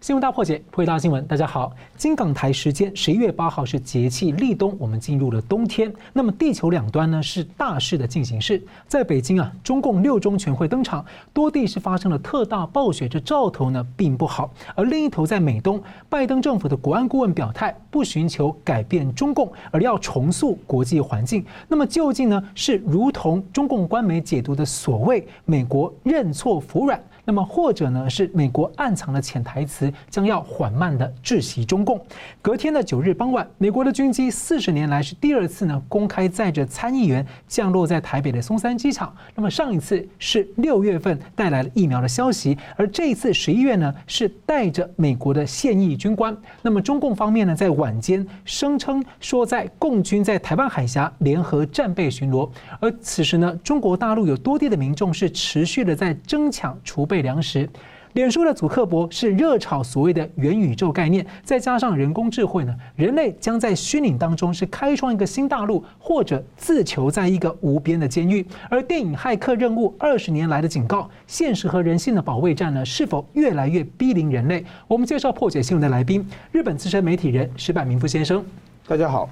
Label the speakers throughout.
Speaker 1: 新闻大破解，破大新闻。大家好，金港台时间十一月八号是节气立冬，我们进入了冬天。那么地球两端呢是大事的进行式。在北京啊，中共六中全会登场，多地是发生了特大暴雪，这兆头呢并不好。而另一头在美东，拜登政府的国安顾问表态，不寻求改变中共，而要重塑国际环境。那么究竟呢是如同中共官媒解读的所谓美国认错服软？那么或者呢，是美国暗藏的潜台词，将要缓慢的窒息中共。隔天的九日傍晚，美国的军机四十年来是第二次呢公开载着参议员降落在台北的松山机场。那么上一次是六月份带来了疫苗的消息，而这一次十一月呢是带着美国的现役军官。那么中共方面呢在晚间声称说，在共军在台湾海峡联合战备巡逻，而此时呢中国大陆有多地的民众是持续的在争抢储备。粮食，脸书的祖克伯是热炒所谓的元宇宙概念，再加上人工智慧呢，人类将在虚拟当中是开创一个新大陆，或者自囚在一个无边的监狱。而电影《骇客任务》二十年来的警告，现实和人性的保卫战呢，是否越来越逼临人类？我们介绍破解新闻的来宾，日本资深媒体人石柏明夫先生，
Speaker 2: 大家好；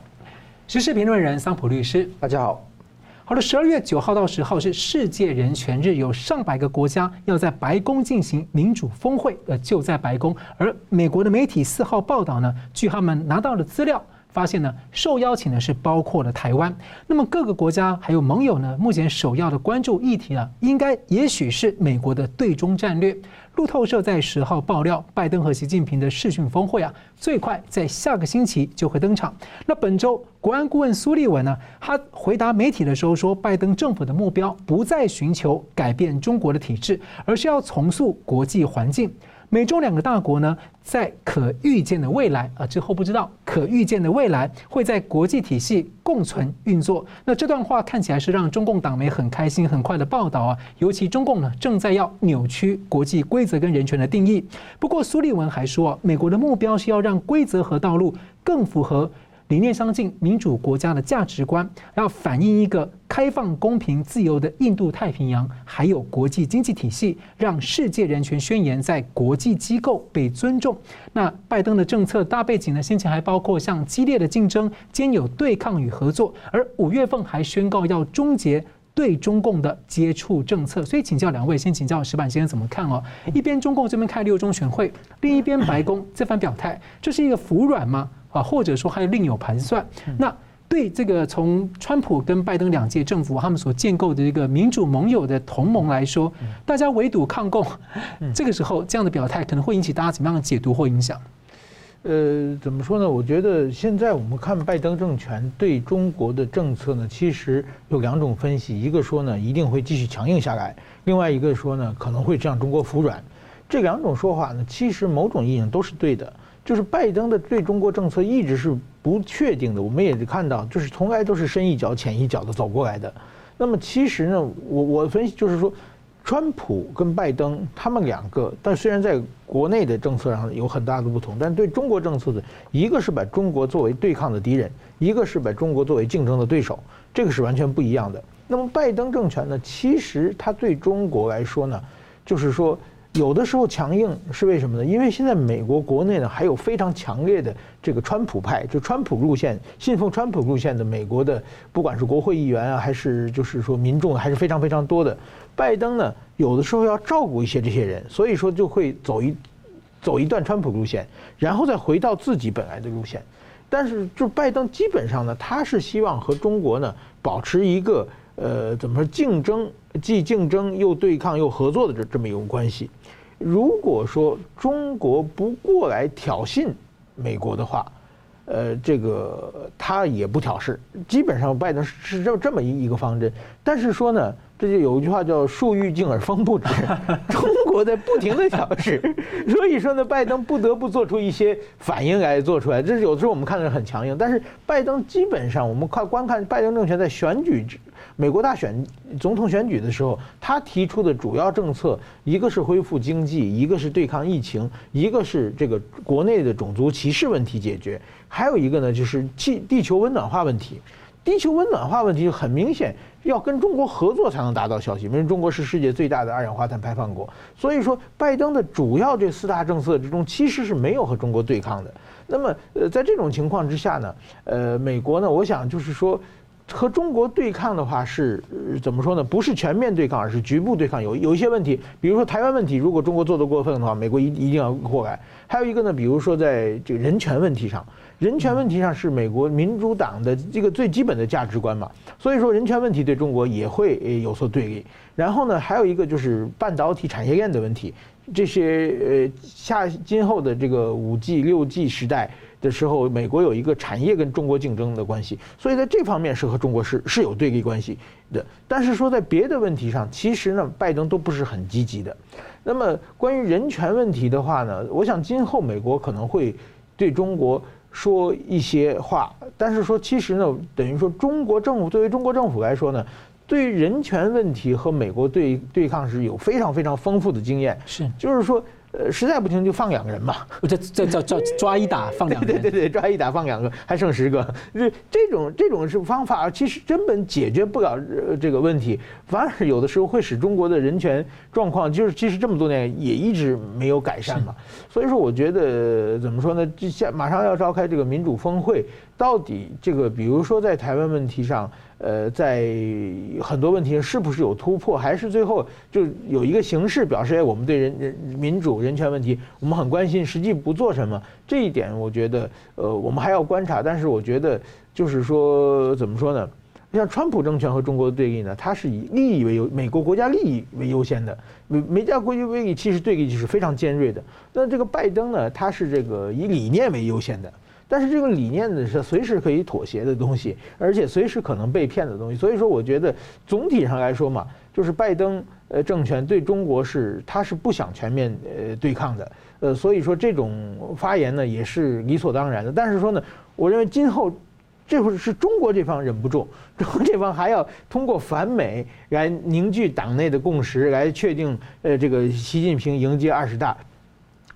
Speaker 1: 时事评论人桑普律师，
Speaker 2: 大家好。
Speaker 1: 好的，十二月九号到十号是世界人权日，有上百个国家要在白宫进行民主峰会，呃，就在白宫。而美国的媒体四号报道呢，据他们拿到了资料，发现呢，受邀请的是包括了台湾。那么各个国家还有盟友呢，目前首要的关注议题啊，应该也许是美国的对中战略。路透社在十号爆料，拜登和习近平的视讯峰会啊，最快在下个星期就会登场。那本周国安顾问苏立文呢，他回答媒体的时候说，拜登政府的目标不再寻求改变中国的体制，而是要重塑国际环境。美中两个大国呢，在可预见的未来啊，之后不知道可预见的未来会在国际体系共存运作。那这段话看起来是让中共党媒很开心、很快的报道啊。尤其中共呢，正在要扭曲国际规则跟人权的定义。不过苏利文还说，美国的目标是要让规则和道路更符合。理念相近、民主国家的价值观，要反映一个开放、公平、自由的印度太平洋，还有国际经济体系，让世界人权宣言在国际机构被尊重。那拜登的政策大背景呢？先前还包括像激烈的竞争、兼有对抗与合作，而五月份还宣告要终结对中共的接触政策。所以请教两位，先请教石板先生怎么看哦？一边中共这边开六中全会，另一边白宫这番表态，这是一个服软吗？啊，或者说还另有盘算。那对这个从川普跟拜登两届政府他们所建构的一个民主盟友的同盟来说，大家围堵抗共，这个时候这样的表态可能会引起大家怎么样的解读或影响？
Speaker 2: 呃，怎么说呢？我觉得现在我们看拜登政权对中国的政策呢，其实有两种分析：一个说呢一定会继续强硬下来；另外一个说呢可能会让中国服软。这两种说法呢，其实某种意义上都是对的。就是拜登的对中国政策一直是不确定的，我们也看到，就是从来都是深一脚浅一脚的走过来的。那么其实呢，我我分析就是说，川普跟拜登他们两个，但虽然在国内的政策上有很大的不同，但对中国政策的一个是把中国作为对抗的敌人，一个是把中国作为竞争的对手，这个是完全不一样的。那么拜登政权呢，其实他对中国来说呢，就是说。有的时候强硬是为什么呢？因为现在美国国内呢还有非常强烈的这个川普派，就川普路线、信奉川普路线的美国的，不管是国会议员啊，还是就是说民众，还是非常非常多的。拜登呢，有的时候要照顾一些这些人，所以说就会走一走一段川普路线，然后再回到自己本来的路线。但是就拜登基本上呢，他是希望和中国呢保持一个。呃，怎么说竞争，既竞争又对抗又合作的这这么一种关系？如果说中国不过来挑衅美国的话，呃，这个他也不挑事。基本上拜登是这这么一一个方针。但是说呢，这就有一句话叫“树欲静而风不止”，中国在不停的挑事，所以说呢，拜登不得不做出一些反应来做出来。这是有的时候我们看着很强硬，但是拜登基本上我们看观看拜登政权在选举。美国大选总统选举的时候，他提出的主要政策，一个是恢复经济，一个是对抗疫情，一个是这个国内的种族歧视问题解决，还有一个呢就是气地球温暖化问题。地球温暖化问题很明显要跟中国合作才能达到效期，因为中国是世界最大的二氧化碳排放国，所以说拜登的主要这四大政策之中其实是没有和中国对抗的。那么呃，在这种情况之下呢，呃，美国呢，我想就是说。和中国对抗的话是怎么说呢？不是全面对抗，而是局部对抗。有有一些问题，比如说台湾问题，如果中国做得过分的话，美国一一定要过改。还有一个呢，比如说在这个人权问题上，人权问题上是美国民主党的这个最基本的价值观嘛。所以说人权问题对中国也会有所对立。然后呢，还有一个就是半导体产业链的问题，这些呃下今后的这个五 G、六 G 时代。的时候，美国有一个产业跟中国竞争的关系，所以在这方面是和中国是是有对立关系的。但是说在别的问题上，其实呢，拜登都不是很积极的。那么关于人权问题的话呢，我想今后美国可能会对中国说一些话，但是说其实呢，等于说中国政府作为中国政府来说呢，对于人权问题和美国对对抗是有非常非常丰富的经验，
Speaker 1: 是
Speaker 2: 就是说。呃，实在不行就放两个人嘛，
Speaker 1: 这这叫叫抓一打放两个人，
Speaker 2: 对对对，抓一打放两个，还剩十个。这这种这种是方法，其实根本解决不了这个问题，反而有的时候会使中国的人权状况，就是其实这么多年也一直没有改善嘛。所以说，我觉得怎么说呢？这下马上要召开这个民主峰会，到底这个比如说在台湾问题上。呃，在很多问题上是不是有突破，还是最后就有一个形式表示，哎，我们对人人民主人权问题我们很关心，实际不做什么，这一点我觉得，呃，我们还要观察。但是我觉得，就是说，怎么说呢？像川普政权和中国的对立呢，它是以利益为优，美国国家利益为优先的。美美加国家利益其实对立就是非常尖锐的。那这个拜登呢，他是这个以理念为优先的。但是这个理念呢，是随时可以妥协的东西，而且随时可能被骗的东西。所以说，我觉得总体上来说嘛，就是拜登呃政权对中国是他是不想全面呃对抗的，呃，所以说这种发言呢也是理所当然的。但是说呢，我认为今后这会是中国这方忍不住，中国这方还要通过反美来凝聚党内的共识，来确定呃这个习近平迎接二十大。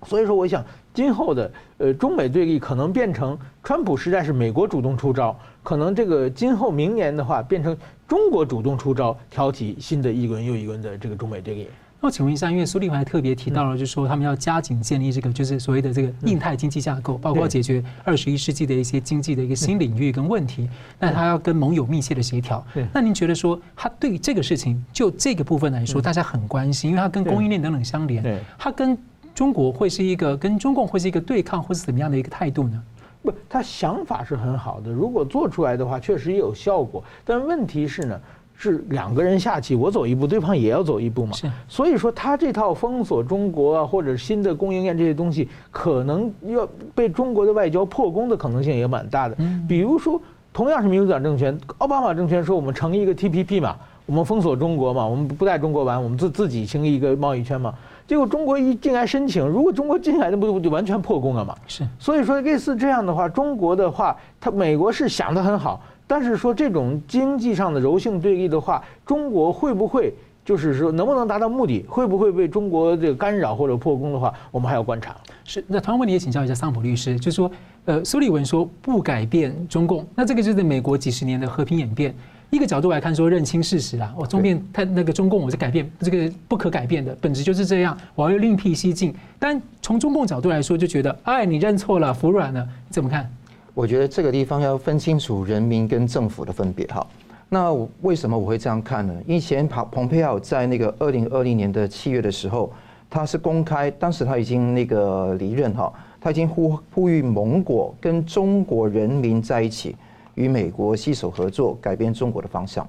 Speaker 2: 所以说，我想。今后的呃中美对立可能变成川普时代是美国主动出招，可能这个今后明年的话变成中国主动出招，挑起新的一轮又一轮的这个中美对立。
Speaker 1: 那我请问一下，因为苏立文还特别提到了，就是说他们要加紧建立这个就是所谓的这个印太经济架构，包括解决二十一世纪的一些经济的一个新领域跟问题。那他要跟盟友密切的协调。那您觉得说他对这个事情就这个部分来说，大家很关心，因为它跟供应链等等相连，它跟。中国会是一个跟中共会是一个对抗，或是怎么样的一个态度呢？
Speaker 2: 不，他想法是很好的，如果做出来的话，确实也有效果。但问题是呢，是两个人下棋，我走一步，对方也要走一步嘛。是。所以说，他这套封锁中国啊，或者新的供应链这些东西，可能要被中国的外交破功的可能性也蛮大的。嗯。比如说，同样是民主党政权，奥巴马政权说我们成立一个 TPP 嘛，我们封锁中国嘛，我们不带中国玩，我们自自己成立一个贸易圈嘛。结果中国一进来申请，如果中国进来，那不就完全破功了吗？
Speaker 1: 是，
Speaker 2: 所以说类似这样的话，中国的话，他美国是想得很好，但是说这种经济上的柔性对立的话，中国会不会就是说能不能达到目的，会不会被中国这个干扰或者破功的话，我们还要观察。
Speaker 1: 是，那同样问题也请教一下桑普律师，就是说，呃，苏利文说不改变中共，那这个就是美国几十年的和平演变。一个角度来看，说认清事实啊，我中变他那个中共，我是改变这个不可改变的本质就是这样，我要另辟蹊径。但从中共角度来说，就觉得哎，你认错了，服软了，你怎么看？
Speaker 3: 我觉得这个地方要分清楚人民跟政府的分别哈。那为什么我会这样看呢？以前庞蓬佩奥在那个二零二零年的七月的时候，他是公开，当时他已经那个离任哈，他已经呼呼吁盟国跟中国人民在一起。与美国携手合作，改变中国的方向。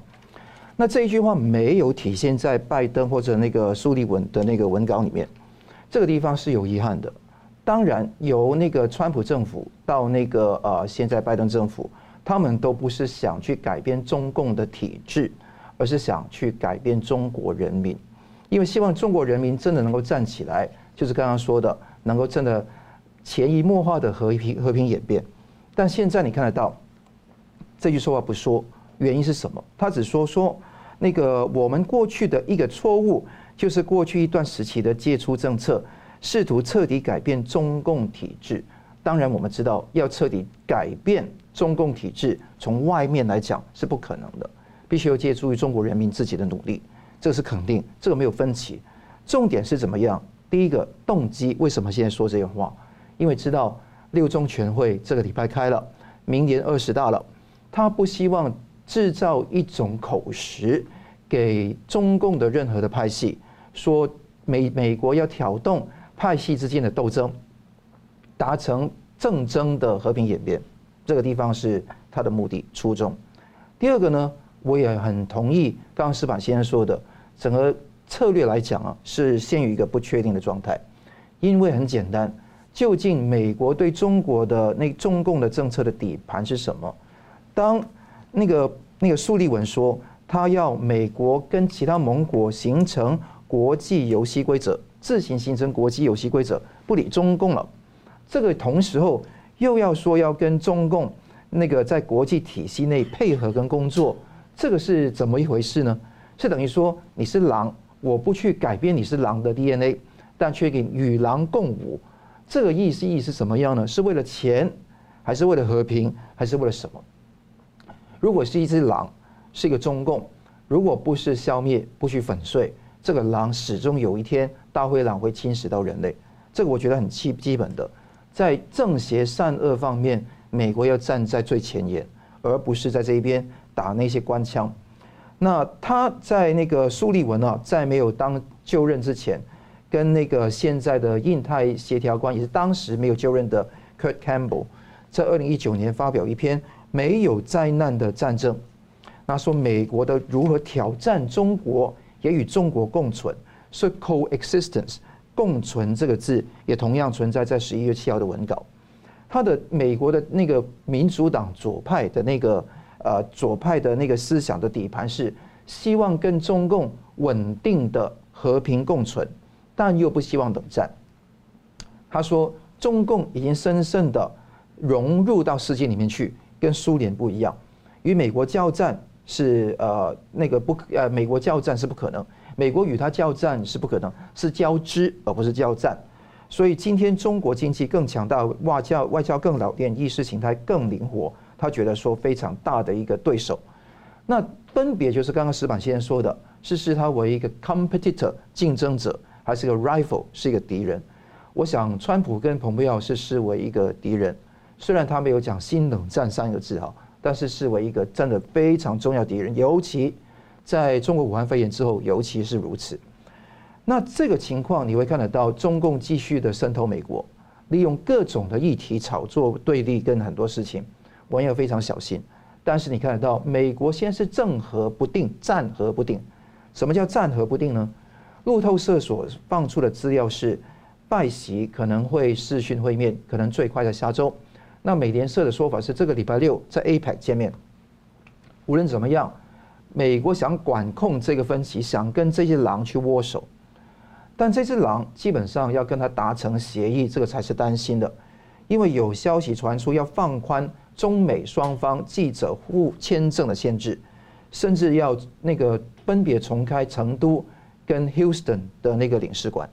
Speaker 3: 那这一句话没有体现在拜登或者那个苏利文的那个文稿里面，这个地方是有遗憾的。当然，由那个川普政府到那个呃现在拜登政府，他们都不是想去改变中共的体制，而是想去改变中国人民，因为希望中国人民真的能够站起来，就是刚刚说的，能够真的潜移默化的和平和平演变。但现在你看得到。这句说话不说，原因是什么？他只说说那个我们过去的一个错误，就是过去一段时期的借出政策，试图彻底改变中共体制。当然，我们知道要彻底改变中共体制从外面来讲是不可能的，必须要借助于中国人民自己的努力，这是肯定，这个没有分歧。重点是怎么样？第一个动机，为什么现在说这些话？因为知道六中全会这个礼拜开了，明年二十大了，他不希望制造一种口实给中共的任何的派系，说美美国要挑动派系之间的斗争，达成政争的和平演变，这个地方是他的目的初衷。第二个呢，我也很同意刚刚矢板先生说的，整个。策略来讲啊，是陷于一个不确定的状态，因为很简单，究竟美国对中国的那中共的政策的底盘是什么？当那个那个苏利文说他要美国跟其他盟国形成国际游戏规则，自行形成国际游戏规则，不理中共了，这个同时候又要说要跟中共那个在国际体系内配合跟工作，这个是怎么一回事呢？是等于说你是狼。我不去改变你是狼的 DNA，但却给与狼共舞，这个意思意是什么样呢？是为了钱，还是为了和平，还是为了什么？如果是一只狼，是一个中共，如果不是消灭，不去粉碎，这个狼始终有一天大灰狼会侵蚀到人类。这个我觉得很基基本的，在正邪善恶方面，美国要站在最前沿，而不是在这一边打那些官腔。那他在那个苏利文啊，在没有当就任之前，跟那个现在的印太协调官，也是当时没有就任的 Kurt Campbell，在二零一九年发表一篇《没有灾难的战争》，那说美国的如何挑战中国，也与中国共存，所以 coexistence 共存这个字也同样存在在十一月七号的文稿。他的美国的那个民主党左派的那个。呃，左派的那个思想的底盘是希望跟中共稳定的和平共存，但又不希望冷战。他说，中共已经深深的融入到世界里面去，跟苏联不一样。与美国交战是呃那个不呃美国交战是不可能，美国与他交战是不可能，是交织而不是交战。所以今天中国经济更强大，外交外交更老练，意识形态更灵活。他觉得说非常大的一个对手，那分别就是刚刚石板先生说的，是视他为一个 competitor 竞争者，还是个 rival 是一个敌人？我想川普跟蓬佩奥是视为一个敌人，虽然他没有讲新冷战三个字哈，但是视为一个真的非常重要敌人，尤其在中国武汉肺炎之后，尤其是如此。那这个情况你会看得到，中共继续的渗透美国，利用各种的议题炒作对立跟很多事情。我们要非常小心，但是你看得到，美国现在是政和不定，战和不定。什么叫战和不定呢？路透社所放出的资料是，拜习可能会视讯会面，可能最快在下周。那美联社的说法是，这个礼拜六在 APEC 见面。无论怎么样，美国想管控这个分歧，想跟这些狼去握手，但这只狼基本上要跟他达成协议，这个才是担心的，因为有消息传出要放宽。中美双方记者互签证的限制，甚至要那个分别重开成都跟 Houston 的那个领事馆。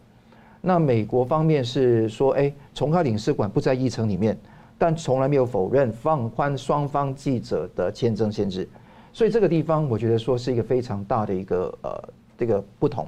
Speaker 3: 那美国方面是说，哎，重开领事馆不在议程里面，但从来没有否认放宽双方记者的签证限制。所以这个地方，我觉得说是一个非常大的一个呃这个不同。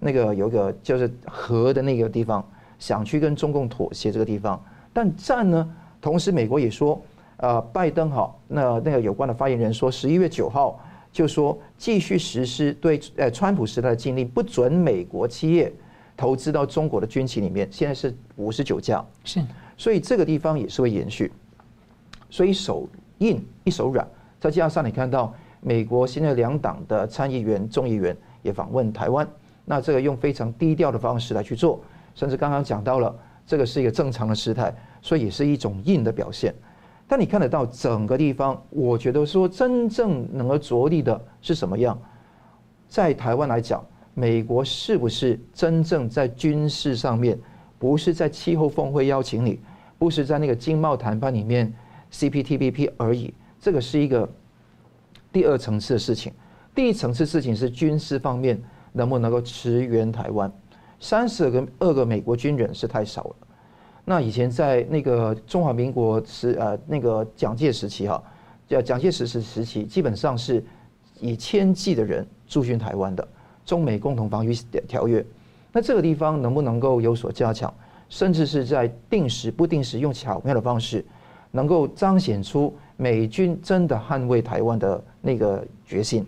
Speaker 3: 那个有一个就是和的那个地方想去跟中共妥协这个地方，但战呢，同时美国也说。呃，拜登好，那那个有关的发言人说，十一月九号就说继续实施对呃川普时代的禁令，不准美国企业投资到中国的军企里面。现在是五十九家，是，所以这个地方也是会延续。所以手硬一手软，再加上你看到美国现在两党的参议员、众议员也访问台湾，那这个用非常低调的方式来去做，甚至刚刚讲到了这个是一个正常的事态，所以也是一种硬的表现。但你看得到整个地方，我觉得说真正能够着力的是什么样？在台湾来讲，美国是不是真正在军事上面，不是在气候峰会邀请你，不是在那个经贸谈判里面 CPTPP 而已？这个是一个第二层次的事情。第一层次事情是军事方面能不能够驰援台湾？三十个二个美国军人是太少了。那以前在那个中华民国时呃那个蒋介时期哈，叫蒋介石时时期，基本上是以千计的人驻军台湾的中美共同防御条约。那这个地方能不能够有所加强，甚至是在定时不定时用巧妙的方式，能够彰显出美军真的捍卫台湾的那个决心？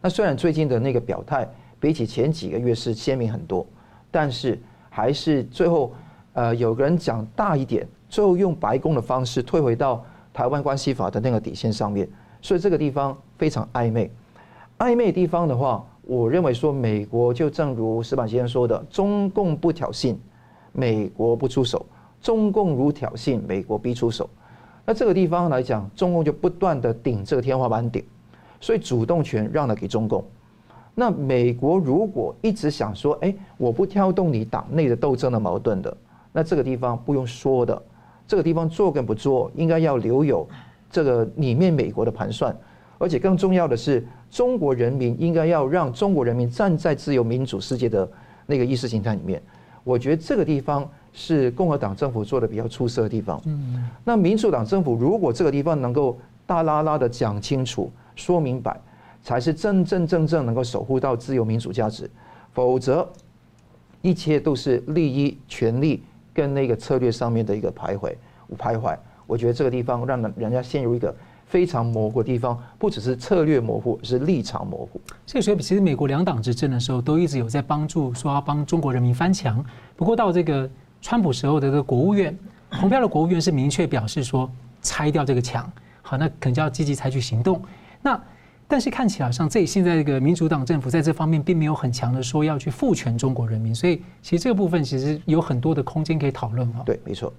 Speaker 3: 那虽然最近的那个表态比起前几个月是鲜明很多，但是还是最后。呃，有个人讲大一点，最后用白宫的方式退回到台湾关系法的那个底线上面，所以这个地方非常暧昧。暧昧地方的话，我认为说美国就正如矢板先生说的，中共不挑衅，美国不出手；中共如挑衅，美国必出手。那这个地方来讲，中共就不断的顶这个天花板顶，所以主动权让了给中共。那美国如果一直想说，哎，我不挑动你党内的斗争的矛盾的。那这个地方不用说的，这个地方做跟不做，应该要留有这个里面美国的盘算，而且更重要的是，中国人民应该要让中国人民站在自由民主世界的那个意识形态里面。我觉得这个地方是共和党政府做的比较出色的地方。嗯，那民主党政府如果这个地方能够大拉拉的讲清楚、说明白，才是真真正正能够守护到自由民主价值，否则一切都是利益、权力。跟那个策略上面的一个徘徊，徘徊，我觉得这个地方让人人家陷入一个非常模糊的地方，不只是策略模糊，是立场模糊。
Speaker 1: 这个时候，其实美国两党执政的时候，都一直有在帮助说要帮中国人民翻墙。不过到这个川普时候的这个国务院，蓬佩奥的国务院是明确表示说拆掉这个墙，好，那可能就要积极采取行动。那但是看起来像这现在这个民主党政府在这方面并没有很强的说要去赋权中国人民，所以其实这个部分其实有很多的空间可以讨论啊。
Speaker 3: 对，没错。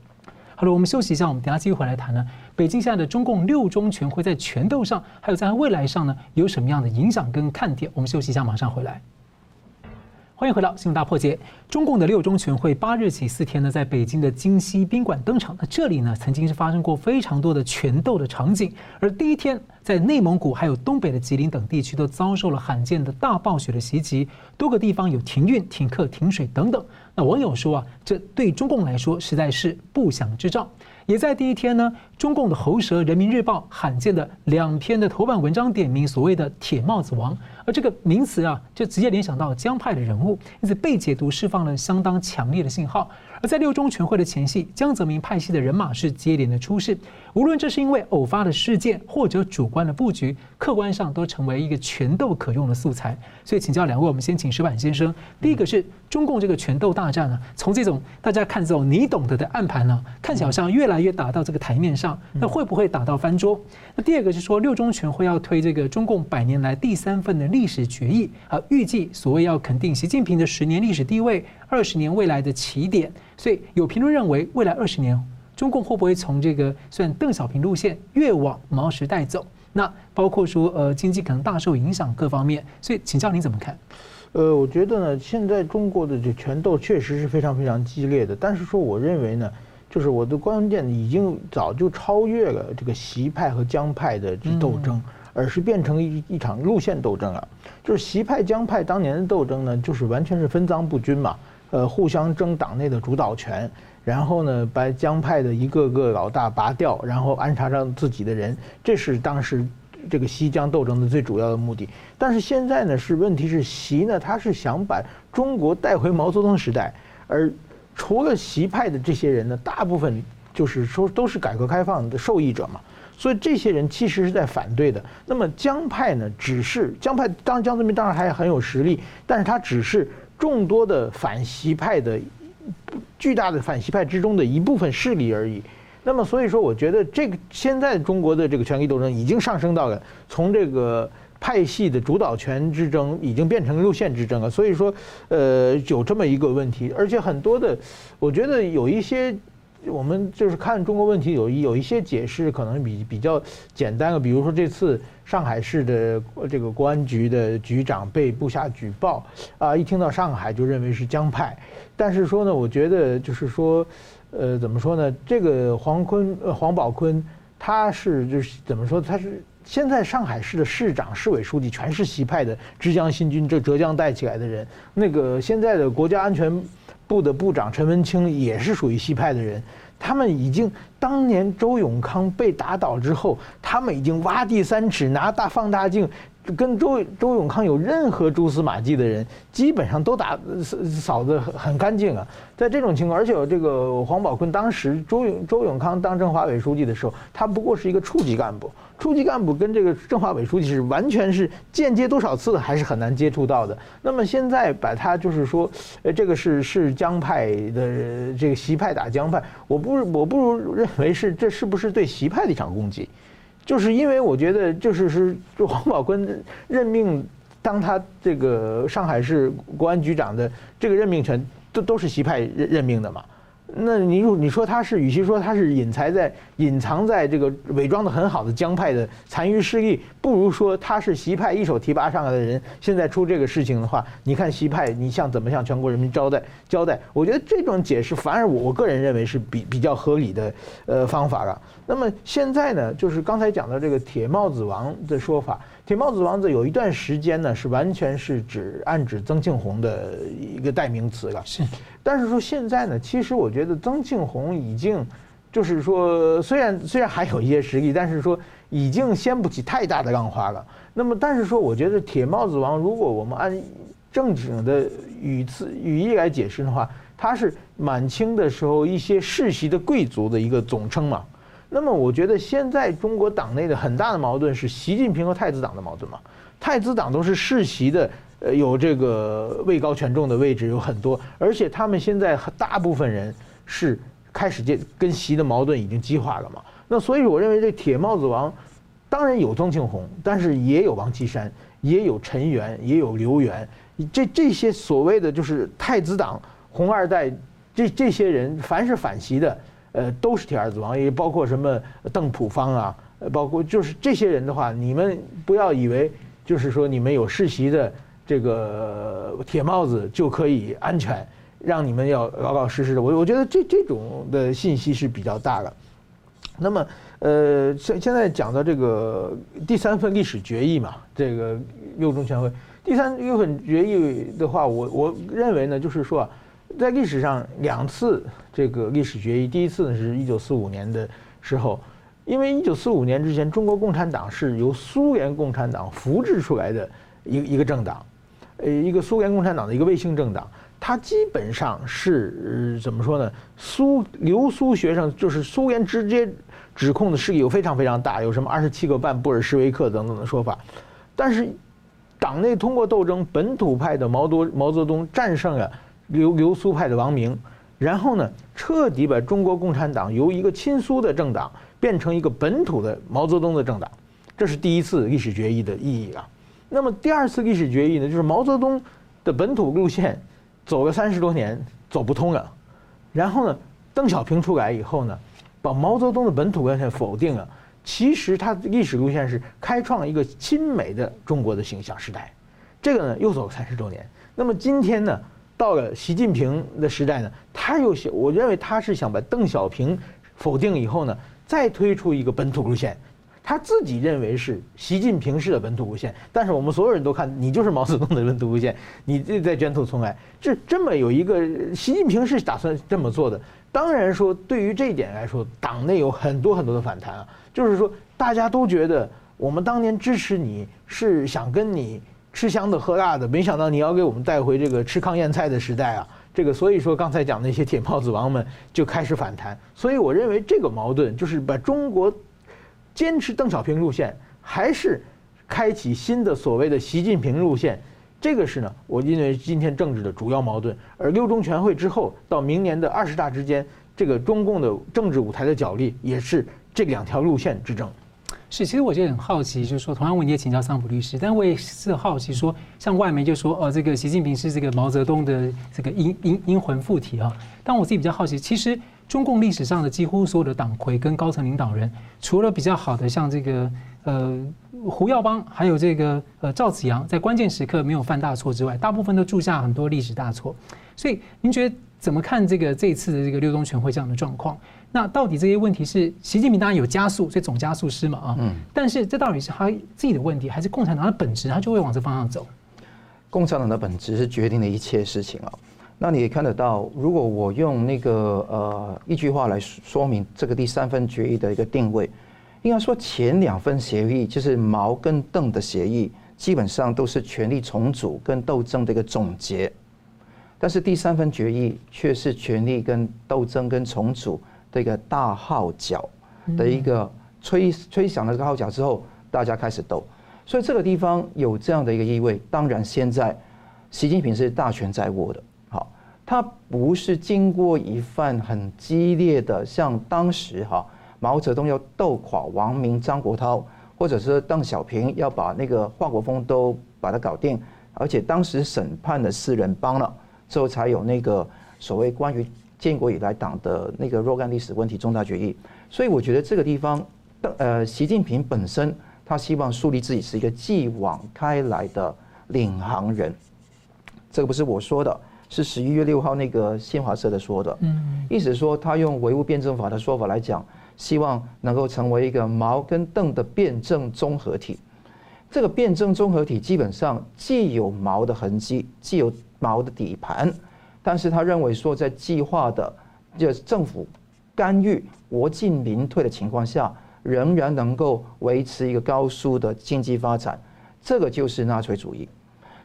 Speaker 1: 好了，我们休息一下，我们等下继续回来谈呢。北京现在的中共六中全会在权斗上，还有在未来上呢，有什么样的影响跟看点？我们休息一下，马上回来。欢迎回到新闻大破解。中共的六中全会八日起四天呢，在北京的京西宾馆登场。那这里呢，曾经是发生过非常多的权斗的场景。而第一天，在内蒙古还有东北的吉林等地区，都遭受了罕见的大暴雪的袭击，多个地方有停运、停课、停水等等。那网友说啊，这对中共来说实在是不祥之兆。也在第一天呢，中共的喉舌《人民日报》罕见的两篇的头版文章点名所谓的“铁帽子王”。而这个名词啊，就直接联想到江派的人物，因此被解读释放了相当强烈的信号。而在六中全会的前夕，江泽民派系的人马是接连的出事。无论这是因为偶发的事件，或者主观的布局，客观上都成为一个权斗可用的素材。所以请教两位，我们先请石板先生。第一个是中共这个权斗大战呢，从这种大家看这种你懂得的暗盘呢，看起来好像越来越打到这个台面上，那会不会打到翻桌？那第二个是说六中全会要推这个中共百年来第三份的历史决议啊，预计所谓要肯定习近平的十年历史地位，二十年未来的起点。所以有评论认为，未来二十年。中共会不会从这个算邓小平路线越往毛时代走？那包括说呃经济可能大受影响各方面，所以请教您怎么看？
Speaker 2: 呃，我觉得呢，现在中国的这权斗确实是非常非常激烈的，但是说我认为呢，就是我的观点已经早就超越了这个习派和江派的这斗争，而是变成一一场路线斗争了。就是习派江派当年的斗争呢，就是完全是分赃不均嘛，呃，互相争党内的主导权。然后呢，把江派的一个个老大拔掉，然后安插上自己的人，这是当时这个西江斗争的最主要的目的。但是现在呢，是问题是习呢，他是想把中国带回毛泽东时代，而除了习派的这些人呢，大部分就是说都是改革开放的受益者嘛，所以这些人其实是在反对的。那么江派呢，只是江派，当江泽民当然还很有实力，但是他只是众多的反习派的。巨大的反习派之中的一部分势力而已。那么，所以说，我觉得这个现在中国的这个权力斗争已经上升到了从这个派系的主导权之争，已经变成路线之争了。所以说，呃，有这么一个问题，而且很多的，我觉得有一些。我们就是看中国问题有一有一些解释可能比比较简单的，比如说这次上海市的这个公安局的局长被部下举报，啊，一听到上海就认为是江派，但是说呢，我觉得就是说，呃，怎么说呢？这个黄坤呃黄宝坤他是就是怎么说？他是现在上海市的市长、市委书记全是习派的，浙江新军这浙江带起来的人，那个现在的国家安全。部的部长陈文清也是属于西派的人。他们已经当年周永康被打倒之后，他们已经挖地三尺，拿大放大镜。跟周周永康有任何蛛丝马迹的人，基本上都打扫得很干净啊。在这种情况，而且这个黄宝坤当时周永周永康当政法委书记的时候，他不过是一个处级干部，处级干部跟这个政法委书记是完全是间接多少次还是很难接触到的。那么现在把他就是说，呃，这个是是江派的这个习派打江派，我不我不如认为是这是不是对习派的一场攻击？就是因为我觉得，就是是就黄宝坤任命当他这个上海市国安局长的这个任命权，都都是习派任任命的嘛。那你如你说他是，与其说他是隐藏在隐藏在这个伪装的很好的江派的残余势力，不如说他是习派一手提拔上来的人。现在出这个事情的话，你看习派，你向怎么向全国人民交代交代？我觉得这种解释反而我我个人认为是比比较合理的呃方法了。那么现在呢，就是刚才讲的这个铁帽子王的说法。铁帽子王子有一段时间呢，是完全是指暗指曾庆红的一个代名词了。是，但是说现在呢，其实我觉得曾庆红已经，就是说虽然虽然还有一些实力，但是说已经掀不起太大的浪花了。那么，但是说我觉得铁帽子王，如果我们按正经的语词语义来解释的话，他是满清的时候一些世袭的贵族的一个总称嘛。那么我觉得现在中国党内的很大的矛盾是习近平和太子党的矛盾嘛？太子党都是世袭的，呃，有这个位高权重的位置有很多，而且他们现在大部分人是开始跟跟习的矛盾已经激化了嘛？那所以我认为这铁帽子王当然有曾庆红，但是也有王岐山，也有陈元，也有刘源，这这些所谓的就是太子党红二代，这这些人凡是反习的。呃，都是铁儿子王，也包括什么邓朴方啊，包括就是这些人的话，你们不要以为就是说你们有世袭的这个铁帽子就可以安全，让你们要老老实实的。我我觉得这这种的信息是比较大的。那么，呃，现现在讲到这个第三份历史决议嘛，这个六中全会第三份决议的话，我我认为呢，就是说。在历史上两次这个历史决议，第一次呢是一九四五年的时候，因为一九四五年之前，中国共产党是由苏联共产党扶植出来的一个一个政党，呃，一个苏联共产党的一个卫星政党，它基本上是怎么说呢？苏留苏学生就是苏联直接指控的势力有非常非常大，有什么二十七个半布尔什维克等等的说法，但是党内通过斗争，本土派的毛多毛泽东战胜了。留留苏派的王明，然后呢，彻底把中国共产党由一个亲苏的政党变成一个本土的毛泽东的政党，这是第一次历史决议的意义啊。那么第二次历史决议呢，就是毛泽东的本土路线走了三十多年走不通了，然后呢，邓小平出来以后呢，把毛泽东的本土路线否定了。其实他历史路线是开创一个亲美的中国的形象时代，这个呢又走了三十多年。那么今天呢？到了习近平的时代呢，他又想，我认为他是想把邓小平否定以后呢，再推出一个本土路线，他自己认为是习近平式的本土路线，但是我们所有人都看你就是毛泽东的本土路线，你这在卷土重来，这这么有一个习近平是打算这么做的，当然说对于这一点来说，党内有很多很多的反弹啊，就是说大家都觉得我们当年支持你是想跟你。吃香的喝辣的，没想到你要给我们带回这个吃糠咽菜的时代啊！这个所以说刚才讲那些铁帽子王们就开始反弹，所以我认为这个矛盾就是把中国坚持邓小平路线，还是开启新的所谓的习近平路线，这个是呢，我认为今天政治的主要矛盾。而六中全会之后到明年的二十大之间，这个中共的政治舞台的角力也是这两条路线之争。
Speaker 1: 是，其实我就很好奇，就是说，同样问题也请教桑普律师，但我也是好奇说，像外媒就说，哦，这个习近平是这个毛泽东的这个阴阴阴魂附体啊。但我自己比较好奇，其实中共历史上的几乎所有的党魁跟高层领导人，除了比较好的像这个呃胡耀邦，还有这个呃赵紫阳，在关键时刻没有犯大错之外，大部分都铸下很多历史大错。所以您觉得怎么看这个这一次的这个六中全会这样的状况？那到底这些问题是习近平当然有加速，所以总加速师嘛啊，嗯，但是这到底是他自己的问题，还是共产党的本质，他就会往这方向走？
Speaker 3: 共产党的本质是决定了一切事情啊。那你也看得到，如果我用那个呃一句话来说明这个第三份决议的一个定位，应该说前两份协议就是毛跟邓的协议，基本上都是权力重组跟斗争的一个总结，但是第三份决议却是权力跟斗争跟重组的一个大号角的一个吹吹响了这个号角之后，大家开始斗。所以这个地方有这样的一个意味。当然，现在习近平是大权在握的，好，他不是经过一番很激烈的，像当时哈毛泽东要斗垮王明、张国焘，或者是邓小平要把那个华国锋都把它搞定，而且当时审判的四人帮了之后，才有那个所谓关于建国以来党的那个若干历史问题重大决议。所以我觉得这个地方，呃，习近平本身。他希望树立自己是一个继往开来的领航人，这个不是我说的，是十一月六号那个新华社的说的。嗯，意思是说他用唯物辩证法的说法来讲，希望能够成为一个毛跟邓的辩证综合体。这个辩证综合体基本上既有毛的痕迹，既有毛的底盘，但是他认为说在计划的就是政府干预、国进民退的情况下。仍然能够维持一个高速的经济发展，这个就是纳粹主义。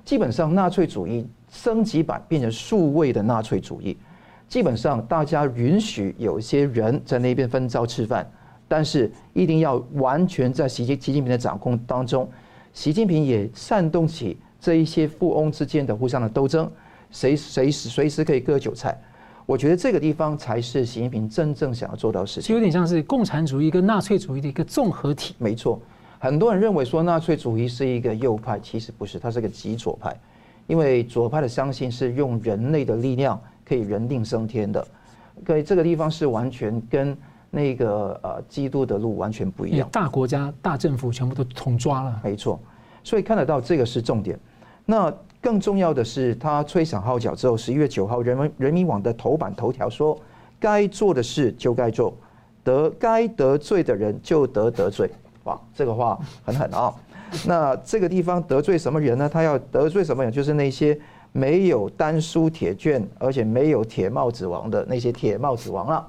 Speaker 3: 基本上，纳粹主义升级版变成数位的纳粹主义。基本上，大家允许有些人在那边分招吃饭，但是一定要完全在习近习近平的掌控当中。习近平也煽动起这一些富翁之间的互相的斗争，谁随时随时可以割韭菜。我觉得这个地方才是习近平真正想要做到的事情，
Speaker 1: 就有点像是共产主义跟纳粹主义的一个综合体。
Speaker 3: 没错，很多人认为说纳粹主义是一个右派，其实不是，它是个极左派。因为左派的相信是用人类的力量可以人定胜天的，所以这个地方是完全跟那个呃基督的路完全不一样。
Speaker 1: 大国家、大政府全部都统抓了。
Speaker 3: 没错，所以看得到这个是重点。那。更重要的是，他吹响号角之后，十一月九号，人民人民网的头版头条说：“该做的事就该做，得该得罪的人就得得罪。”哇，这个话很狠啊！那这个地方得罪什么人呢？他要得罪什么人？就是那些没有丹书铁卷，而且没有铁帽子王的那些铁帽子王了。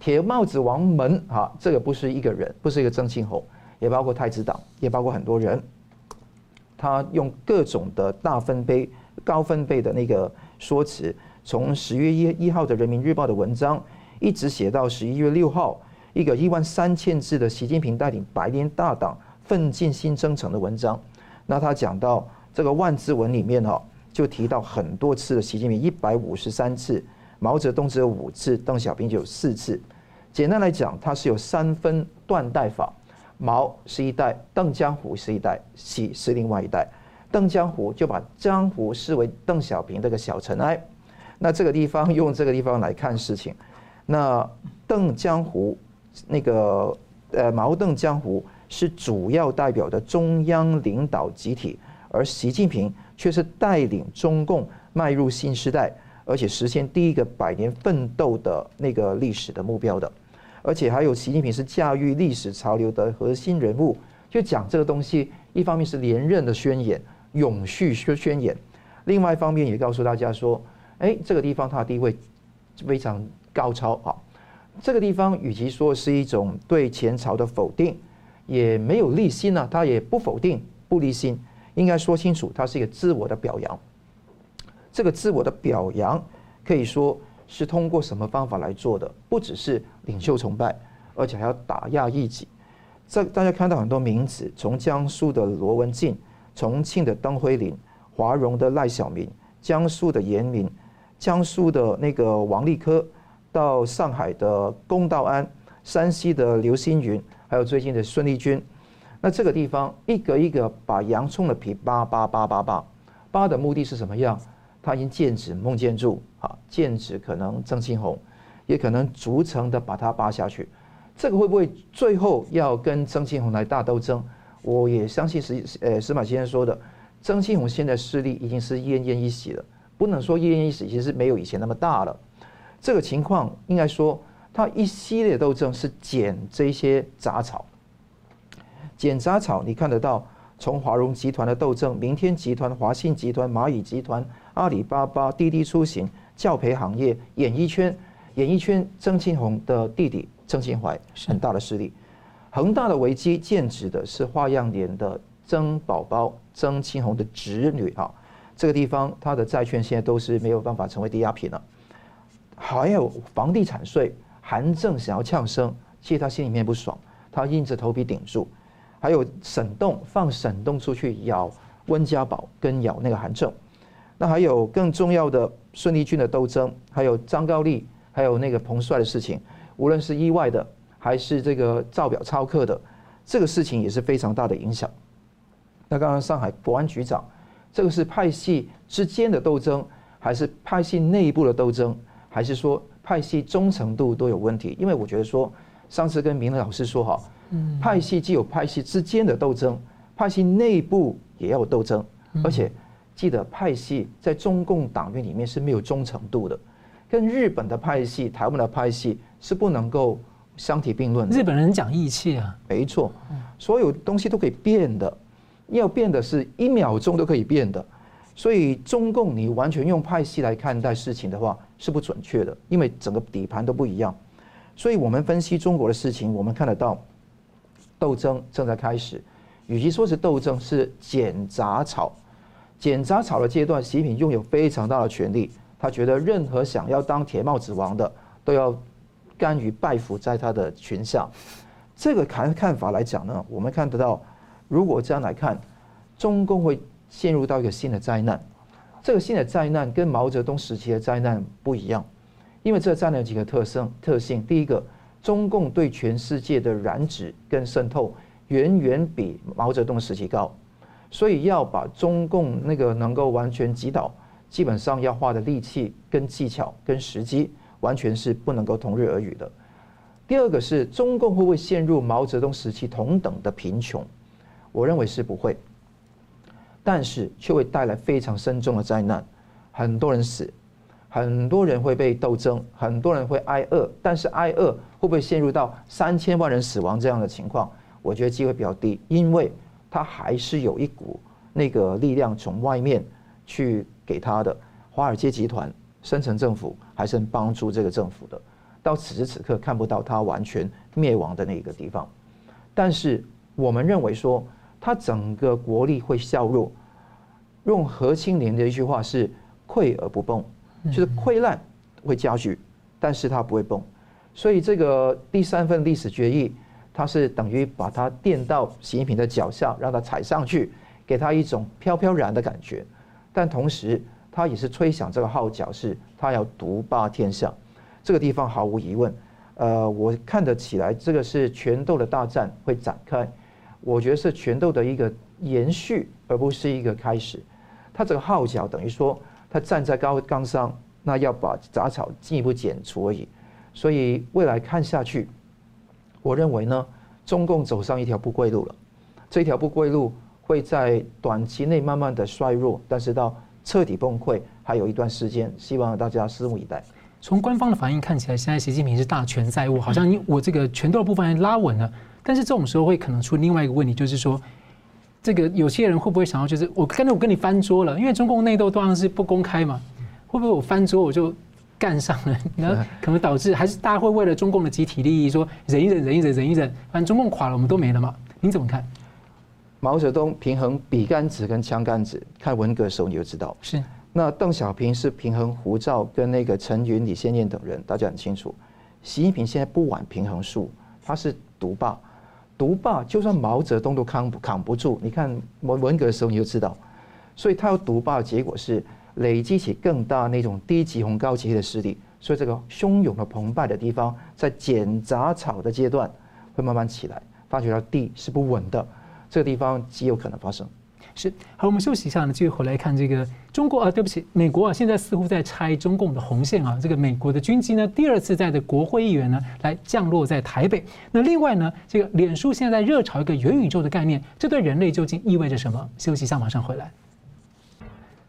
Speaker 3: 铁帽子王们啊，这个不是一个人，不是一个曾庆红，也包括太子党，也包括很多人。他用各种的大分贝、高分贝的那个说辞，从十月一一号的《人民日报》的文章，一直写到十一月六号一个一万三千字的习近平带领百年大党奋进新征程的文章。那他讲到这个万字文里面哈，就提到很多次的习近平一百五十三次，毛泽东只有五次，邓小平就有四次。简单来讲，它是有三分断代法。毛是一代，邓江湖是一代，习是另外一代。邓江湖就把江湖视为邓小平这个小尘埃。那这个地方用这个地方来看事情，那邓江湖那个呃毛邓江湖是主要代表的中央领导集体，而习近平却是带领中共迈入新时代，而且实现第一个百年奋斗的那个历史的目标的。而且还有习近平是驾驭历史潮流的核心人物，就讲这个东西，一方面是连任的宣言、永续宣宣言，另外一方面也告诉大家说，哎，这个地方它的地位非常高超啊。这个地方与其说是一种对前朝的否定，也没有立心呢，他也不否定、不立心，应该说清楚，它是一个自我的表扬。这个自我的表扬可以说。是通过什么方法来做的？不只是领袖崇拜，而且还要打压异己。这大家看到很多名词，从江苏的罗文静、重庆的邓辉林、华容的赖晓明、江苏的严明、江苏的那个王立科，到上海的龚道安、山西的刘星云，还有最近的孙立军。那这个地方一个一个把洋葱的皮扒扒扒扒扒，扒的目的是什么样？他已经剑指孟建柱，啊，剑指可能曾庆红，也可能逐层的把他扒下去。这个会不会最后要跟曾庆红来大斗争？我也相信是，呃，司马先生说的，曾庆红现在势力已经是奄奄一息了，不能说奄奄一息，其实没有以前那么大了。这个情况应该说，他一系列斗争是捡这些杂草，捡杂草，你看得到，从华融集团的斗争，明天集团、华信集团、蚂蚁集团。阿里巴巴、滴滴出行、教培行业、演艺圈，演艺圈曾庆红的弟弟曾庆怀很大的势力。恒大的危机，剑指的是花样年的曾宝宝、曾庆红的侄女啊。这个地方，他的债券现在都是没有办法成为抵押品了。还有房地产税，韩正想要呛声，其实他心里面不爽，他硬着头皮顶住。还有沈栋放沈栋出去咬温家宝跟咬那个韩正，那还有更重要的孙立军的斗争，还有张高丽，还有那个彭帅的事情，无论是意外的还是这个造表超课的，这个事情也是非常大的影响。那刚刚上海国安局长，这个是派系之间的斗争，还是派系内部的斗争，还是说派系忠诚度都有问题？因为我觉得说，上次跟明乐老师说哈。派系既有派系之间的斗争，派系内部也要有斗争，而且记得派系在中共党员里面是没有忠诚度的，跟日本的派系、台湾的派系是不能够相提并论的。
Speaker 1: 日本人讲义气啊，
Speaker 3: 没错，所有东西都可以变的，要变的是一秒钟都可以变的，所以中共你完全用派系来看待事情的话是不准确的，因为整个底盘都不一样。所以我们分析中国的事情，我们看得到。斗争正在开始，与其说是斗争，是剪杂草。剪杂草的阶段，习近平拥有非常大的权力。他觉得任何想要当铁帽子王的，都要甘于拜服在他的裙下。这个看看法来讲呢，我们看得到，如果这样来看，中共会陷入到一个新的灾难。这个新的灾难跟毛泽东时期的灾难不一样，因为这个灾难有几个特征特性。第一个。中共对全世界的染指跟渗透远远比毛泽东时期高，所以要把中共那个能够完全击倒，基本上要花的力气跟技巧跟时机，完全是不能够同日而语的。第二个是中共会不会陷入毛泽东时期同等的贫穷？我认为是不会，但是却会带来非常深重的灾难，很多人死。很多人会被斗争，很多人会挨饿，但是挨饿会不会陷入到三千万人死亡这样的情况？我觉得机会比较低，因为他还是有一股那个力量从外面去给他的。华尔街集团、深层政府还是帮助这个政府的。到此时此刻看不到他完全灭亡的那个地方，但是我们认为说他整个国力会削弱。用何清涟的一句话是“溃而不崩”。就是溃烂会加剧，但是它不会崩，所以这个第三份历史决议，它是等于把它垫到习近平的脚下，让他踩上去，给他一种飘飘然的感觉。但同时，他也是吹响这个号角，是他要独霸天下。这个地方毫无疑问，呃，我看得起来，这个是权斗的大战会展开。我觉得是权斗的一个延续，而不是一个开始。他这个号角等于说。他站在高岗上，那要把杂草进一步剪除而已。所以未来看下去，我认为呢，中共走上一条不归路了。这条不归路会在短期内慢慢的衰弱，但是到彻底崩溃还有一段时间。希望大家拭目以待。
Speaker 1: 从官方的反应看起来，现在习近平是大权在握，好像你我这个拳头的部分还拉稳了。但是这种时候会可能出另外一个问题，就是说。这个有些人会不会想要，就是我刚才我跟你翻桌了，因为中共内斗当然是不公开嘛，会不会我翻桌我就干上了？然后可能导致还是大家会为了中共的集体利益说忍一忍，忍一忍，忍一忍，反正中共垮了，我们都没了嘛？您怎么看？
Speaker 3: 毛泽东平衡笔杆子跟枪杆子，看文革的时候你就知道。
Speaker 1: 是。
Speaker 3: 那邓小平是平衡胡赵跟那个陈云、李先念等人，大家很清楚。习近平现在不玩平衡术，他是独霸。独霸，就算毛泽东都扛不扛不住。你看文文革的时候，你就知道，所以他要独霸的结果是累积起更大那种低级红高级的势力。所以这个汹涌的澎湃的地方，在剪杂草的阶段会慢慢起来，发觉到地是不稳的，这个地方极有可能发生。
Speaker 1: 是，好，我们休息一下呢，继续回来看这个中国啊，对不起，美国啊，现在似乎在拆中共的红线啊。这个美国的军机呢，第二次在的国会议员呢，来降落在台北。那另外呢，这个脸书现在在热炒一个元宇宙的概念，这对人类究竟意味着什么？休息一下，马上回来。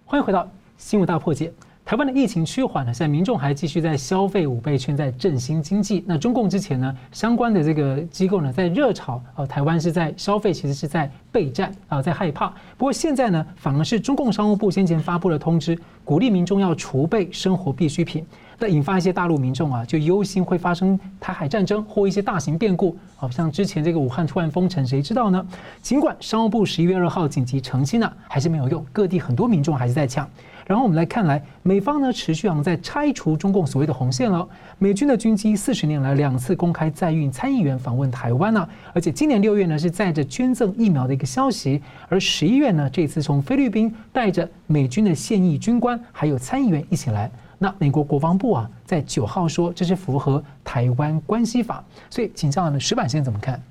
Speaker 1: 欢迎回到新闻大破解。台湾的疫情趋缓呢，现在民众还继续在消费五倍券，在振兴经济。那中共之前呢，相关的这个机构呢，在热炒啊，台湾是在消费，其实是在备战啊，在害怕。不过现在呢，反而是中共商务部先前发布了通知，鼓励民众要储备生活必需品。那引发一些大陆民众啊，就忧心会发生台海战争或一些大型变故，好像之前这个武汉突然封城，谁知道呢？尽管商务部十一月二号紧急澄清了，还是没有用，各地很多民众还是在抢。然后我们来看来，美方呢持续啊在拆除中共所谓的红线了。美军的军机四十年来两次公开载运参议员访问台湾呢，而且今年六月呢是载着捐赠疫苗的一个消息，而十一月呢这次从菲律宾带着美军的现役军官还有参议员一起来。那美国国防部啊在九号说这是符合台湾关系法，所以请教呢石板先生怎么看？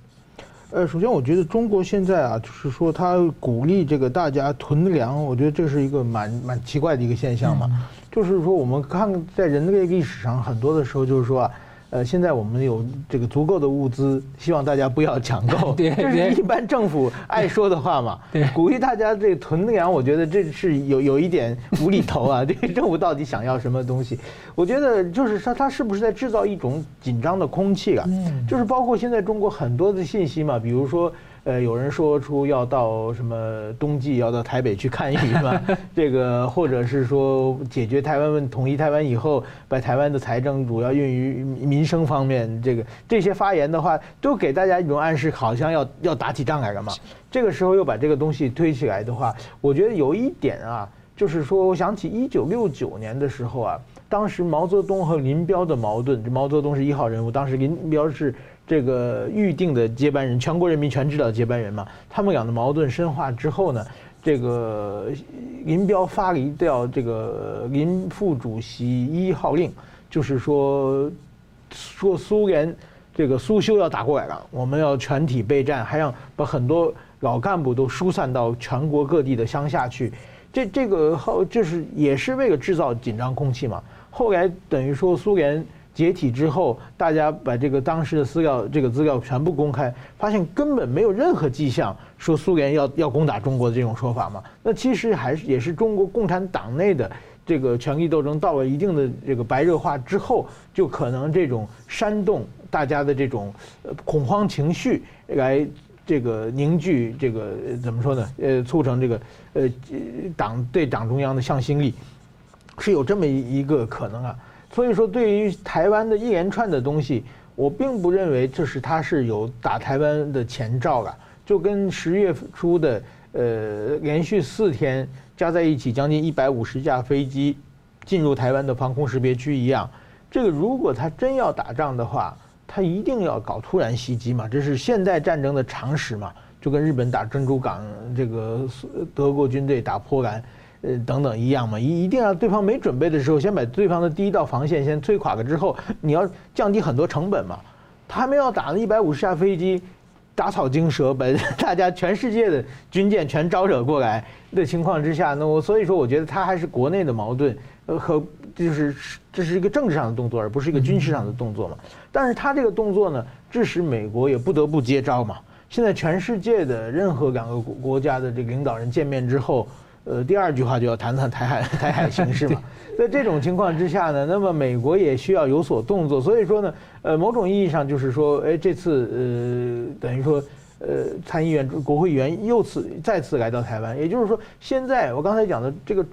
Speaker 2: 呃，首先我觉得中国现在啊，就是说他鼓励这个大家囤粮，我觉得这是一个蛮蛮奇怪的一个现象嘛。就是说我们看在人类历史上很多的时候，就是说啊。呃，现在我们有这个足够的物资，希望大家不要抢购，这是一般政府爱说的话嘛。对，鼓励大家这个囤粮，我觉得这是有有一点无厘头啊。这个政府到底想要什么东西？我觉得就是说，他是不是在制造一种紧张的空气啊？就是包括现在中国很多的信息嘛，比如说。呃，有人说出要到什么冬季要到台北去看鱼嘛？这个或者是说解决台湾问统一台湾以后，把台湾的财政主要用于民生方面，这个这些发言的话，都给大家一种暗示，好像要要打起仗来了嘛。这个时候又把这个东西推起来的话，我觉得有一点啊，就是说，我想起一九六九年的时候啊，当时毛泽东和林彪的矛盾，毛泽东是一号人物，当时林彪是。这个预定的接班人，全国人民全知道接班人嘛。他们俩的矛盾深化之后呢，这个林彪发了一条这个林副主席一号令，就是说说苏联这个苏修要打过来了，我们要全体备战，还让把很多老干部都疏散到全国各地的乡下去。这这个后就是也是为了制造紧张空气嘛。后来等于说苏联。解体之后，大家把这个当时的资料，这个资料全部公开，发现根本没有任何迹象说苏联要要攻打中国的这种说法嘛。那其实还是也是中国共产党内的这个权力斗争到了一定的这个白热化之后，就可能这种煽动大家的这种恐慌情绪，来这个凝聚这个怎么说呢？呃，促成这个呃党对党中央的向心力，是有这么一个可能啊。所以说，对于台湾的一连串的东西，我并不认为这是他是有打台湾的前兆了。就跟十月初的呃连续四天加在一起将近一百五十架飞机进入台湾的防空识别区一样。这个如果他真要打仗的话，他一定要搞突然袭击嘛，这是现代战争的常识嘛。就跟日本打珍珠港，这个德国军队打波兰。呃，等等一样嘛，一一定要对方没准备的时候，先把对方的第一道防线先摧垮了之后，你要降低很多成本嘛。他们要打了一百五十架飞机，打草惊蛇，把 大家全世界的军舰全招惹过来的情况之下，那我所以说，我觉得他还是国内的矛盾，呃，和就是这是一个政治上的动作，而不是一个军事上的动作嘛。但是他这个动作呢，致使美国也不得不接招嘛。现在全世界的任何两个国国家的这个领导人见面之后。呃，第二句话就要谈谈台海台海形势嘛。在这种情况之下呢，那么美国也需要有所动作。所以说呢，呃，某种意义上就是说，哎，这次呃，等于说，呃，参议员、国会议员又次再次来到台湾。也就是说，现在我刚才讲的这个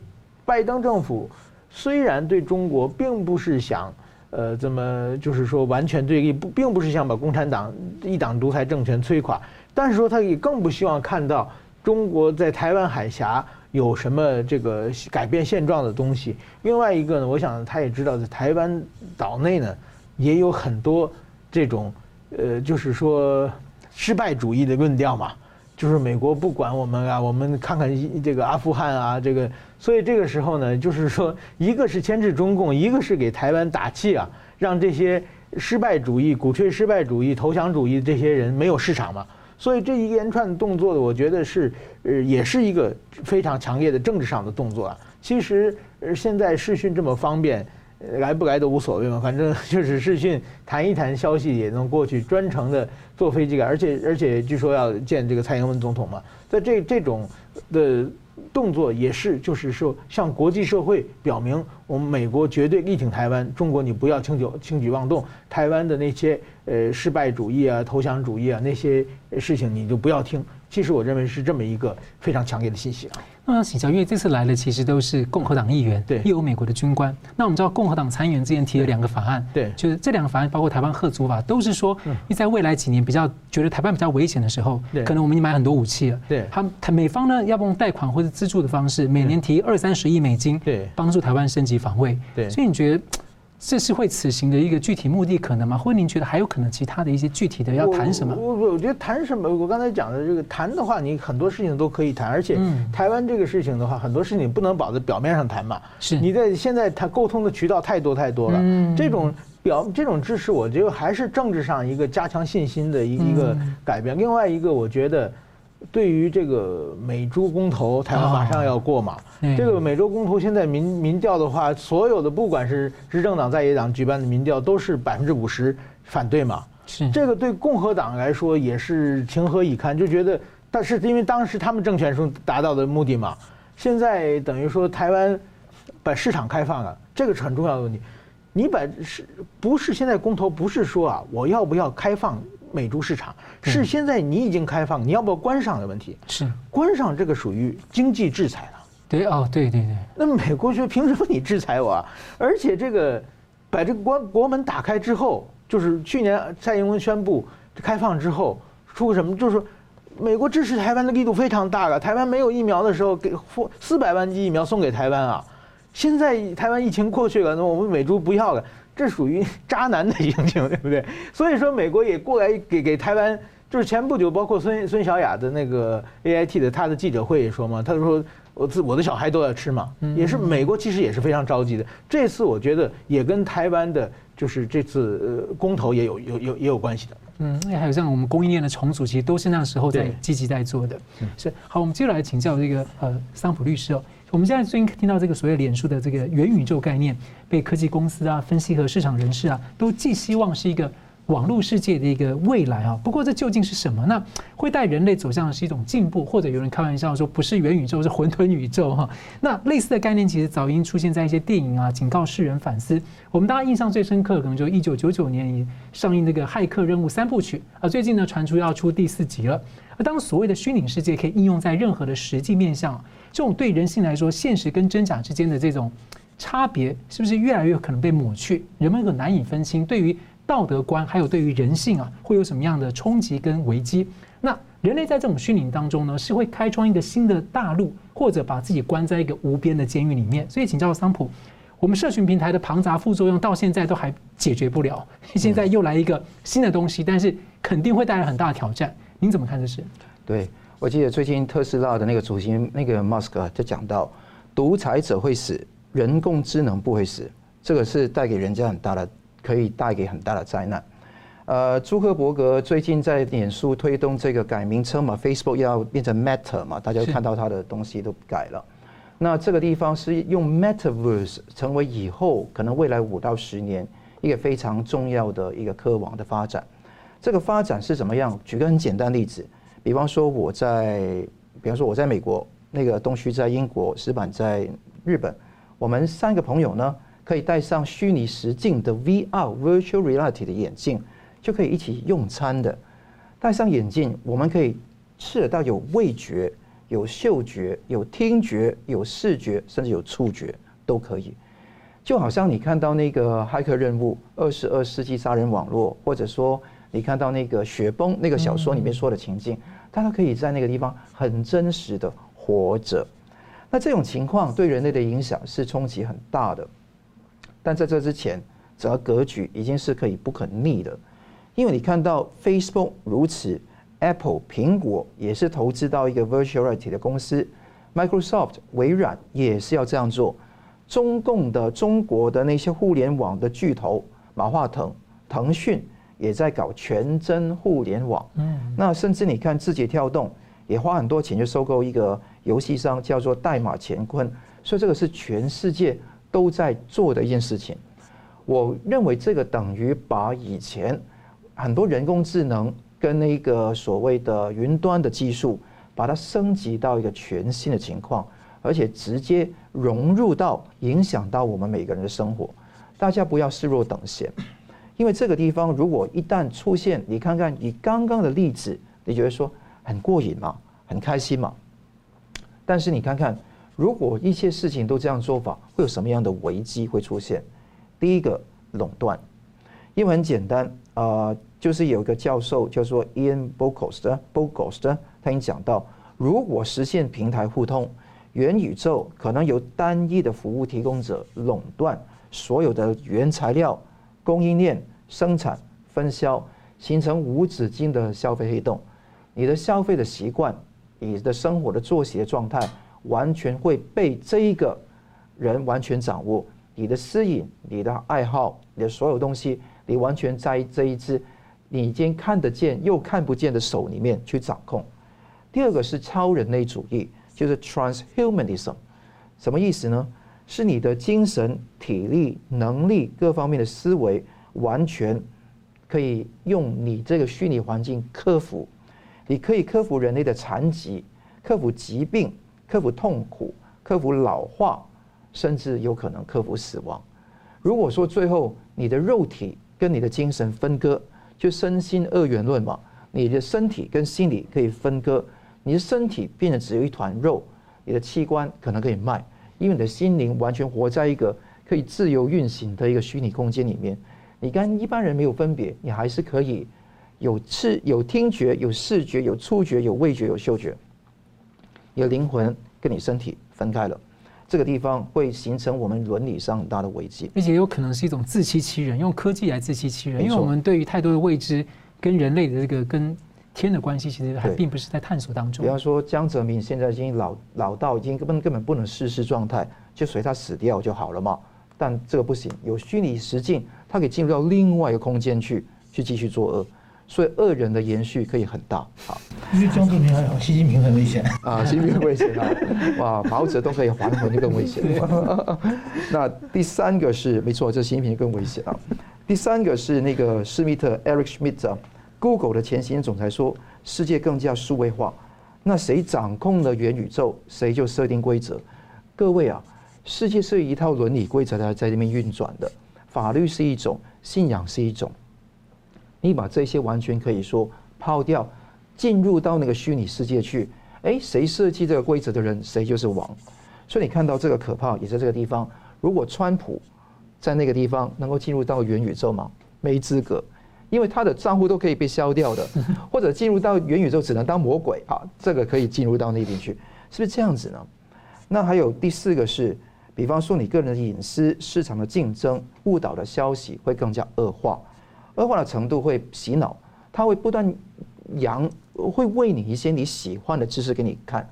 Speaker 2: 拜登政府，虽然对中国并不是想，呃，怎么就是说完全对立，不，并不是想把共产党一党独裁政权摧垮，但是说他也更不希望看到中国在台湾海峡。有什么这个改变现状的东西？另外一个呢，我想他也知道，在台湾岛内呢，也有很多这种呃，就是说失败主义的论调嘛。就是美国不管我们啊，我们看看这个阿富汗啊，这个，所以这个时候呢，就是说，一个是牵制中共，一个是给台湾打气啊，让这些失败主义、鼓吹失败主义、投降主义这些人没有市场嘛。所以这一连串动作呢，我觉得是，呃，也是一个非常强烈的政治上的动作啊。其实，呃，现在视讯这么方便，来不来都无所谓嘛，反正 就是视讯谈一谈消息也能过去，专程的坐飞机来，而且而且据说要见这个蔡英文总统嘛，在这这种的动作也是，就是说向国际社会表明，我们美国绝对力挺台湾，中国你不要轻举轻举妄动，台湾的那些呃失败主义啊、投降主义啊那些事情你就不要听。其实我认为是这么一个非常强烈的信息啊。
Speaker 1: 那要请教，因为这次来的其实都是共和党议员，对，又有美国的军官。那我们知道共和党参议员之前提了两个法案，
Speaker 2: 对，
Speaker 1: 就是这两个法案包括台湾吓阻法，都是说你在未来几年比较觉得台湾比较危险的时候，可能我们已经买很多武器了，
Speaker 2: 对，
Speaker 1: 他美方呢要不用贷款或者资助的方式，每年提二三十亿美金，对，帮助台湾升级防卫，对，所以你觉得？这是会此行的一个具体目的可能吗？或者您觉得还有可能其他的一些具体的要谈什么？
Speaker 2: 我我我觉得谈什么？我刚才讲的这个谈的话，你很多事情都可以谈，而且台湾这个事情的话，很多事情不能保在表面上谈嘛。是你在现在他沟通的渠道太多太多了。嗯这种表这种支持，我觉得还是政治上一个加强信心的一一个改变。另外一个，我觉得。对于这个美猪公投，台湾马上要过嘛？这个美猪公投现在民民调的话，所有的不管是执政党在野党举办的民调，都是百分之五十反对嘛。是这个对共和党来说也是情何以堪？就觉得，但是因为当时他们政权中达到的目的嘛，现在等于说台湾把市场开放了，这个是很重要的问题。你把是不是现在公投不是说啊，我要不要开放？美猪市场是现在你已经开放，你要不要关上的问题？是关上这个属于经济制裁了。
Speaker 1: 对哦，对对对。
Speaker 2: 那美国说凭什么你制裁我啊？而且这个把这个关国门打开之后，就是去年蔡英文宣布开放之后，出个什么？就是说美国支持台湾的力度非常大了。台湾没有疫苗的时候，给四百万剂疫苗送给台湾啊。现在台湾疫情过去了，那我们美猪不要了。这属于渣男的行径，对不对？所以说，美国也过来给给台湾，就是前不久，包括孙孙小雅的那个 A I T 的他的记者会也说嘛，他说我自我的小孩都要吃嘛，也是美国其实也是非常着急的。这次我觉得也跟台湾的，就是这次呃公投也有有有也有关系的。
Speaker 1: 嗯，那还有像我们供应链的重组，其实都是那时候在积极在做的。是好，我们接下来请教这个呃桑普律师哦。我们现在最近听到这个所谓脸书的这个元宇宙概念，被科技公司啊、分析和市场人士啊，都寄希望是一个网络世界的一个未来啊。不过这究竟是什么？那会带人类走向的是一种进步，或者有人开玩笑说不是元宇宙，是混沌宇宙哈。那类似的概念其实早已经出现在一些电影啊，警告世人反思。我们大家印象最深刻，可能就一九九九年上映那个《骇客任务》三部曲啊，最近呢传出要出第四集了。而当所谓的虚拟世界可以应用在任何的实际面向。这种对人性来说，现实跟真假之间的这种差别，是不是越来越可能被抹去？人们很难以分清，对于道德观还有对于人性啊，会有什么样的冲击跟危机？那人类在这种虚拟当中呢，是会开创一个新的大陆，或者把自己关在一个无边的监狱里面？所以，请教桑普，我们社群平台的庞杂副作用到现在都还解决不了，现在又来一个新的东西，但是肯定会带来很大的挑战。您怎么看这事？
Speaker 3: 对。我记得最近特斯拉的那个主席那个 Musk 就讲到，独裁者会死，人工智能不会死，这个是带给人家很大的，可以带给很大的灾难。呃，朱克伯格最近在脸书推动这个改名称嘛，Facebook 要变成 Meta 嘛，大家看到他的东西都改了。那这个地方是用 Metaverse 成为以后可能未来五到十年一个非常重要的一个科网的发展。这个发展是怎么样？举个很简单例子。比方说我在，比方说我在美国，那个东旭在英国，石板在日本，我们三个朋友呢，可以戴上虚拟实境的 VR（Virtual Reality） 的眼镜，就可以一起用餐的。戴上眼镜，我们可以吃得到有味觉、有嗅觉、有听觉、有视觉，甚至有触觉都可以。就好像你看到那个骇客任务、二十二世纪杀人网络，或者说。你看到那个雪崩那个小说里面说的情境，大家可以在那个地方很真实的活着。那这种情况对人类的影响是冲击很大的。但在这之前，整个格局已经是可以不可逆的。因为你看到 Facebook 如此，Apple 苹果也是投资到一个 Virtual Reality 的公司，Microsoft 微软也是要这样做。中共的中国的那些互联网的巨头，马化腾、腾讯。也在搞全真互联网，嗯，那甚至你看字节跳动也花很多钱去收购一个游戏商，叫做代码乾坤，所以这个是全世界都在做的一件事情。我认为这个等于把以前很多人工智能跟那个所谓的云端的技术，把它升级到一个全新的情况，而且直接融入到影响到我们每个人的生活。大家不要视若等闲，因为这个地方如果一旦出现，你看看你刚刚的例子，你觉得说很过瘾嘛，很开心嘛？但是你看看，如果一切事情都这样做法，会有什么样的危机会出现？第一个垄断，因为很简单啊、呃，就是有个教授叫做 Ian Bogost，Bogost，他已经讲到，如果实现平台互通，元宇宙可能由单一的服务提供者垄断。所有的原材料、供应链、生产、分销，形成无止境的消费黑洞。你的消费的习惯、你的生活的作息的状态，完全会被这一个人完全掌握。你的私隐、你的爱好、你的所有东西，你完全在这一只你已经看得见又看不见的手里面去掌控。第二个是超人类主义，就是 transhumanism，什么意思呢？是你的精神、体力、能力各方面的思维，完全可以用你这个虚拟环境克服。你可以克服人类的残疾，克服疾病，克服痛苦，克服老化，甚至有可能克服死亡。如果说最后你的肉体跟你的精神分割，就身心二元论嘛，你的身体跟心理可以分割，你的身体变得只有一团肉，你的器官可能可以卖。因为你的心灵完全活在一个可以自由运行的一个虚拟空间里面，你跟一般人没有分别，你还是可以有视、有听觉、有视觉、有触觉、有味觉、有嗅觉。你的灵魂跟你身体分开了，这个地方会形成我们伦理上很大的危机，
Speaker 1: 而且有可能是一种自欺欺人，用科技来自欺欺人，因为我们对于太多的未知跟人类的这个跟。天的关系其实还并不是在探索当中。
Speaker 3: 比方说江泽民现在已经老老到已经根本根本不能逝世状态，就随他死掉就好了嘛。但这个不行，有虚拟实境，他可以进入到另外一个空间去，去继续作恶，所以恶人的延续可以很大。好，
Speaker 2: 因为江泽民还好，习近平很危险
Speaker 3: 啊，习近平很危险啊，哇，毛泽东可以还魂就更危险。那第三个是没错，这习近平更危险啊。第三个是那个施密特 Eric Schmidt Google 的前行政总裁说：“世界更加数位化，那谁掌控了元宇宙，谁就设定规则。各位啊，世界是一套伦理规则在在这边运转的，法律是一种，信仰是一种。你把这些完全可以说抛掉，进入到那个虚拟世界去，哎，谁设计这个规则的人，谁就是王。所以你看到这个可怕，也在这个地方。如果川普在那个地方能够进入到元宇宙吗？没资格。”因为他的账户都可以被消掉的，或者进入到元宇宙只能当魔鬼啊，这个可以进入到那边去，是不是这样子呢？那还有第四个是，比方说你个人的隐私、市场的竞争、误导的消息会更加恶化，恶化的程度会洗脑，它会不断扬，会喂你一些你喜欢的知识给你看。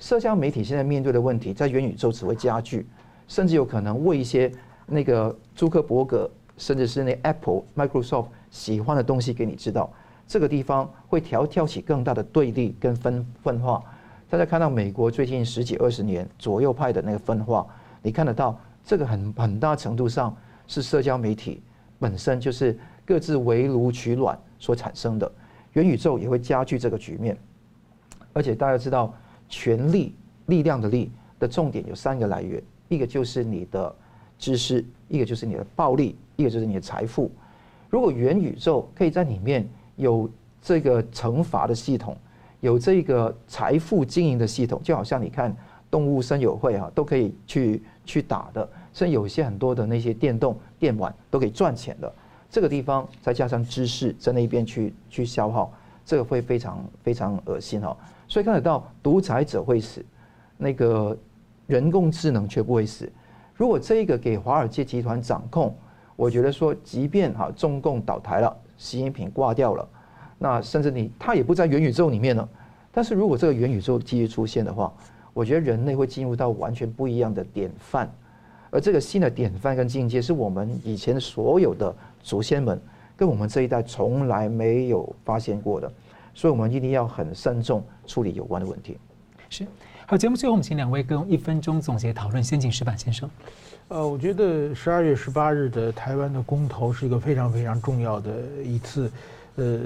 Speaker 3: 社交媒体现在面对的问题，在元宇宙只会加剧，甚至有可能喂一些那个朱克伯格，甚至是那 Apple、Microsoft。喜欢的东西给你知道，这个地方会调挑起更大的对立跟分分化。大家看到美国最近十几二十年左右派的那个分化，你看得到这个很很大程度上是社交媒体本身就是各自围炉取暖所产生的。元宇宙也会加剧这个局面，而且大家知道，权力力量的力的重点有三个来源，一个就是你的知识，一个就是你的暴力，一个就是你的财富。如果元宇宙可以在里面有这个惩罚的系统，有这个财富经营的系统，就好像你看动物森友会啊，都可以去去打的，甚至有些很多的那些电动电玩都可以赚钱的。这个地方再加上知识在那边去去消耗，这个会非常非常恶心哈。所以看得到独裁者会死，那个人工智能却不会死。如果这个给华尔街集团掌控。我觉得说，即便哈中共倒台了，习近平挂掉了，那甚至你他也不在元宇宙里面了。但是如果这个元宇宙继续出现的话，我觉得人类会进入到完全不一样的典范，而这个新的典范跟境界，是我们以前所有的祖先们跟我们这一代从来没有发现过的，所以我们一定要很慎重处理有关的问题。
Speaker 1: 是，好，节目最后我们请两位跟一分钟总结讨论，先请石板先生。
Speaker 2: 呃，我觉得十二月十八日的台湾的公投是一个非常非常重要的一次，呃，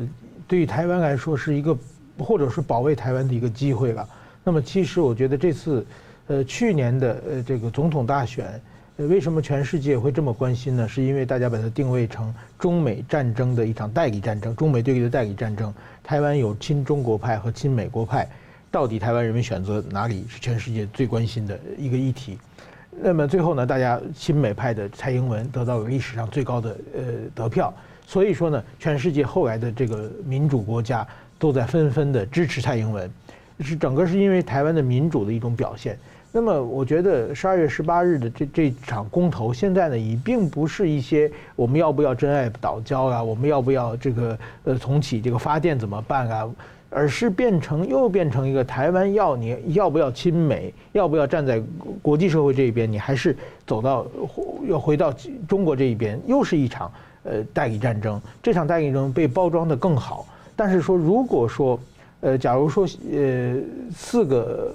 Speaker 2: 对于台湾来说是一个或者是保卫台湾的一个机会了。那么，其实我觉得这次，呃，去年的呃这个总统大选，呃，为什么全世界会这么关心呢？是因为大家把它定位成中美战争的一场代理战争，中美对立的代理战争。台湾有亲中国派和亲美国派，到底台湾人民选择哪里是全世界最关心的一个议题？那么最后呢，大家亲美派的蔡英文得到了历史上最高的呃得票，所以说呢，全世界后来的这个民主国家都在纷纷的支持蔡英文，是整个是因为台湾的民主的一种表现。那么我觉得十二月十八日的这这场公投，现在呢已并不是一些我们要不要真爱岛礁啊，我们要不要这个呃重启这个发电怎么办啊？而是变成又变成一个台湾要你要不要亲美，要不要站在国际社会这一边，你还是走到要回到中国这一边，又是一场呃代理战争。这场代理战争被包装得更好，但是说如果说呃假如说呃四个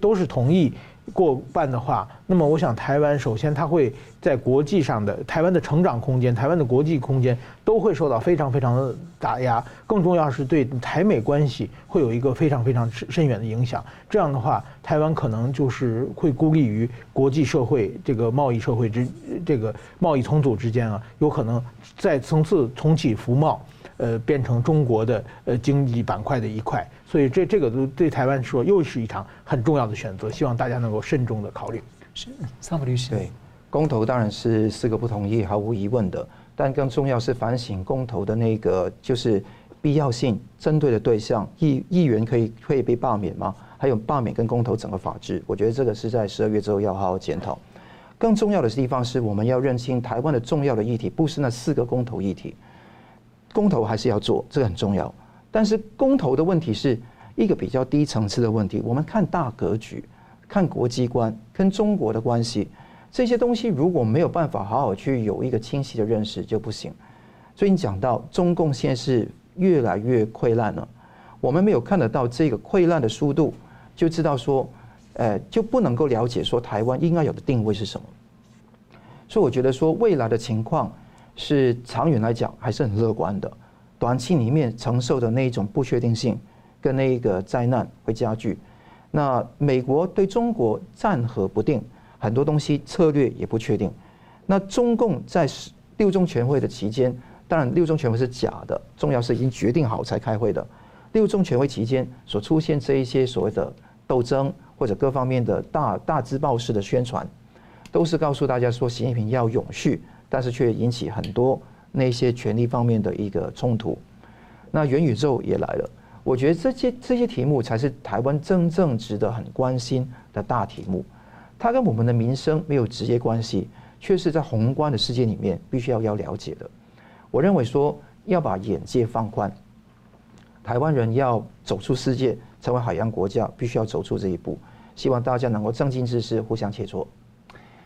Speaker 2: 都是同意。过半的话，那么我想台湾首先它会在国际上的台湾的成长空间、台湾的国际空间都会受到非常非常的打压，更重要是对台美关系会有一个非常非常深远的影响。这样的话，台湾可能就是会孤立于国际社会这个贸易社会之这个贸易重组之间啊，有可能再层次重启服贸，呃，变成中国的呃经济板块的一块。所以这这个都对台湾说又是一场很重要的选择，希望大家能够慎重的考虑。
Speaker 1: 是，桑普律师。
Speaker 3: 对，公投当然是四个不同意，毫无疑问的。但更重要是反省公投的那个就是必要性，针对的对象，议议员可以可以被罢免吗？还有罢免跟公投整个法制，我觉得这个是在十二月之后要好好检讨。更重要的地方是我们要认清台湾的重要的议题，不是那四个公投议题，公投还是要做，这个很重要。但是公投的问题是一个比较低层次的问题。我们看大格局，看国际观跟中国的关系，这些东西如果没有办法好好去有一个清晰的认识就不行。所以你讲到中共现在是越来越溃烂了，我们没有看得到这个溃烂的速度，就知道说，呃，就不能够了解说台湾应该有的定位是什么。所以我觉得说未来的情况是长远来讲还是很乐观的。短期里面承受的那一种不确定性，跟那一个灾难会加剧。那美国对中国战和不定，很多东西策略也不确定。那中共在六中全会的期间，当然六中全会是假的，重要是已经决定好才开会的。六中全会期间所出现这一些所谓的斗争或者各方面的大大字报式的宣传，都是告诉大家说习近平要永续，但是却引起很多。那些权力方面的一个冲突，那元宇宙也来了。我觉得这些这些题目才是台湾真正值得很关心的大题目。它跟我们的民生没有直接关系，却是在宏观的世界里面必须要要了解的。我认为说要把眼界放宽，台湾人要走出世界，成为海洋国家，必须要走出这一步。希望大家能够正经之事，互相切磋。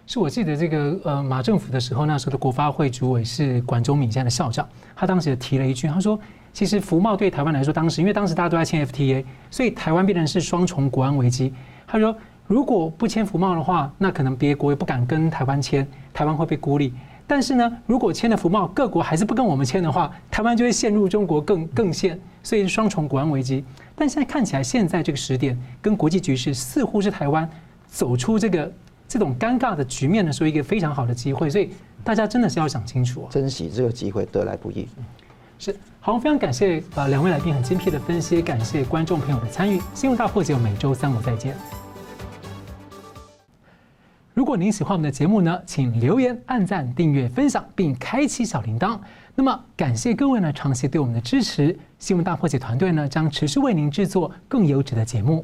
Speaker 1: 是我记得这个呃马政府的时候，那时候的国发会主委是管中闵现在的校长，他当时也提了一句，他说其实服贸对台湾来说，当时因为当时大家都在签 FTA，所以台湾变成是双重国安危机。他说如果不签服贸的话，那可能别国也不敢跟台湾签，台湾会被孤立。但是呢，如果签了服贸，各国还是不跟我们签的话，台湾就会陷入中国更更陷，所以是双重国安危机。但现在看起来，现在这个时点跟国际局势似乎是台湾走出这个。这种尴尬的局面呢，是一个非常好的机会，所以大家真的是要想清楚，
Speaker 3: 珍惜这个机会，得来不易。
Speaker 1: 是，好，非常感谢呃两位来宾很精辟的分析，感谢观众朋友的参与。新闻大破解，每周三五再见。如果您喜欢我们的节目呢，请留言、按赞、订阅、分享，并开启小铃铛。那么，感谢各位呢长期对我们的支持。新闻大破解团队呢将持续为您制作更优质的节目。